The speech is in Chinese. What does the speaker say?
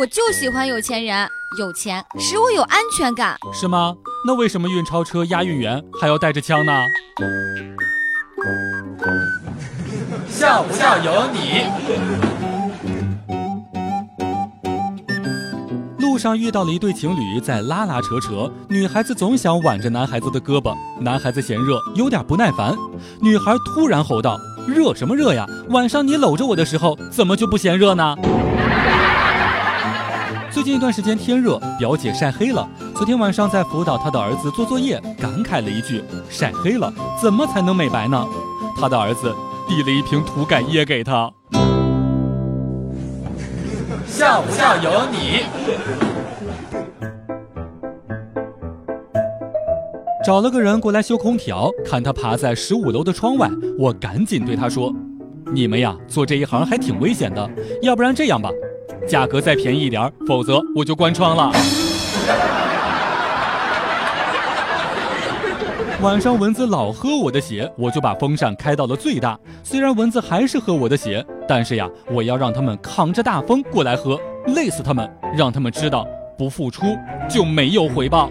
我就喜欢有钱人，有钱使我有安全感。是吗？那为什么运钞车押运员还要带着枪呢？笑不笑由你。路上遇到了一对情侣在拉拉扯扯，女孩子总想挽着男孩子的胳膊，男孩子嫌热，有点不耐烦。女孩突然吼道：“热什么热呀？晚上你搂着我的时候，怎么就不嫌热呢？”最近一段时间天热，表姐晒黑了。昨天晚上在辅导她的儿子做作业，感慨了一句：“晒黑了，怎么才能美白呢？”她的儿子递了一瓶涂改液给她。笑不笑由你。找了个人过来修空调，看他爬在十五楼的窗外，我赶紧对他说：“你们呀，做这一行还挺危险的，要不然这样吧，价格再便宜一点，否则我就关窗了。”晚上蚊子老喝我的血，我就把风扇开到了最大。虽然蚊子还是喝我的血，但是呀，我要让他们扛着大风过来喝，累死他们，让他们知道不付出就没有回报。